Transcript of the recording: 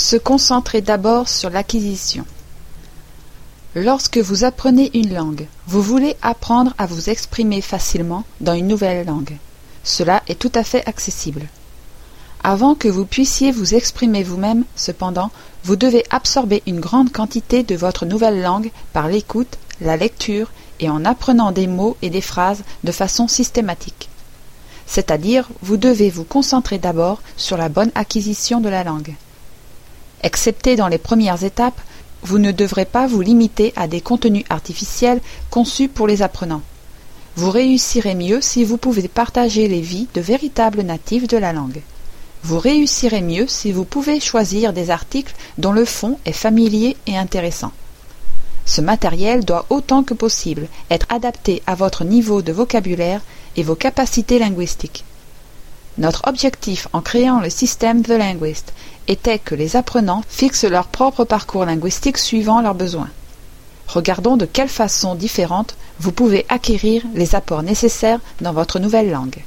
Se concentrer d'abord sur l'acquisition. Lorsque vous apprenez une langue, vous voulez apprendre à vous exprimer facilement dans une nouvelle langue. Cela est tout à fait accessible. Avant que vous puissiez vous exprimer vous-même, cependant, vous devez absorber une grande quantité de votre nouvelle langue par l'écoute, la lecture et en apprenant des mots et des phrases de façon systématique. C'est-à-dire, vous devez vous concentrer d'abord sur la bonne acquisition de la langue. Excepté dans les premières étapes, vous ne devrez pas vous limiter à des contenus artificiels conçus pour les apprenants. Vous réussirez mieux si vous pouvez partager les vies de véritables natifs de la langue. Vous réussirez mieux si vous pouvez choisir des articles dont le fond est familier et intéressant. Ce matériel doit autant que possible être adapté à votre niveau de vocabulaire et vos capacités linguistiques. Notre objectif en créant le système The Linguist était que les apprenants fixent leur propre parcours linguistique suivant leurs besoins. Regardons de quelle façon différente vous pouvez acquérir les apports nécessaires dans votre nouvelle langue.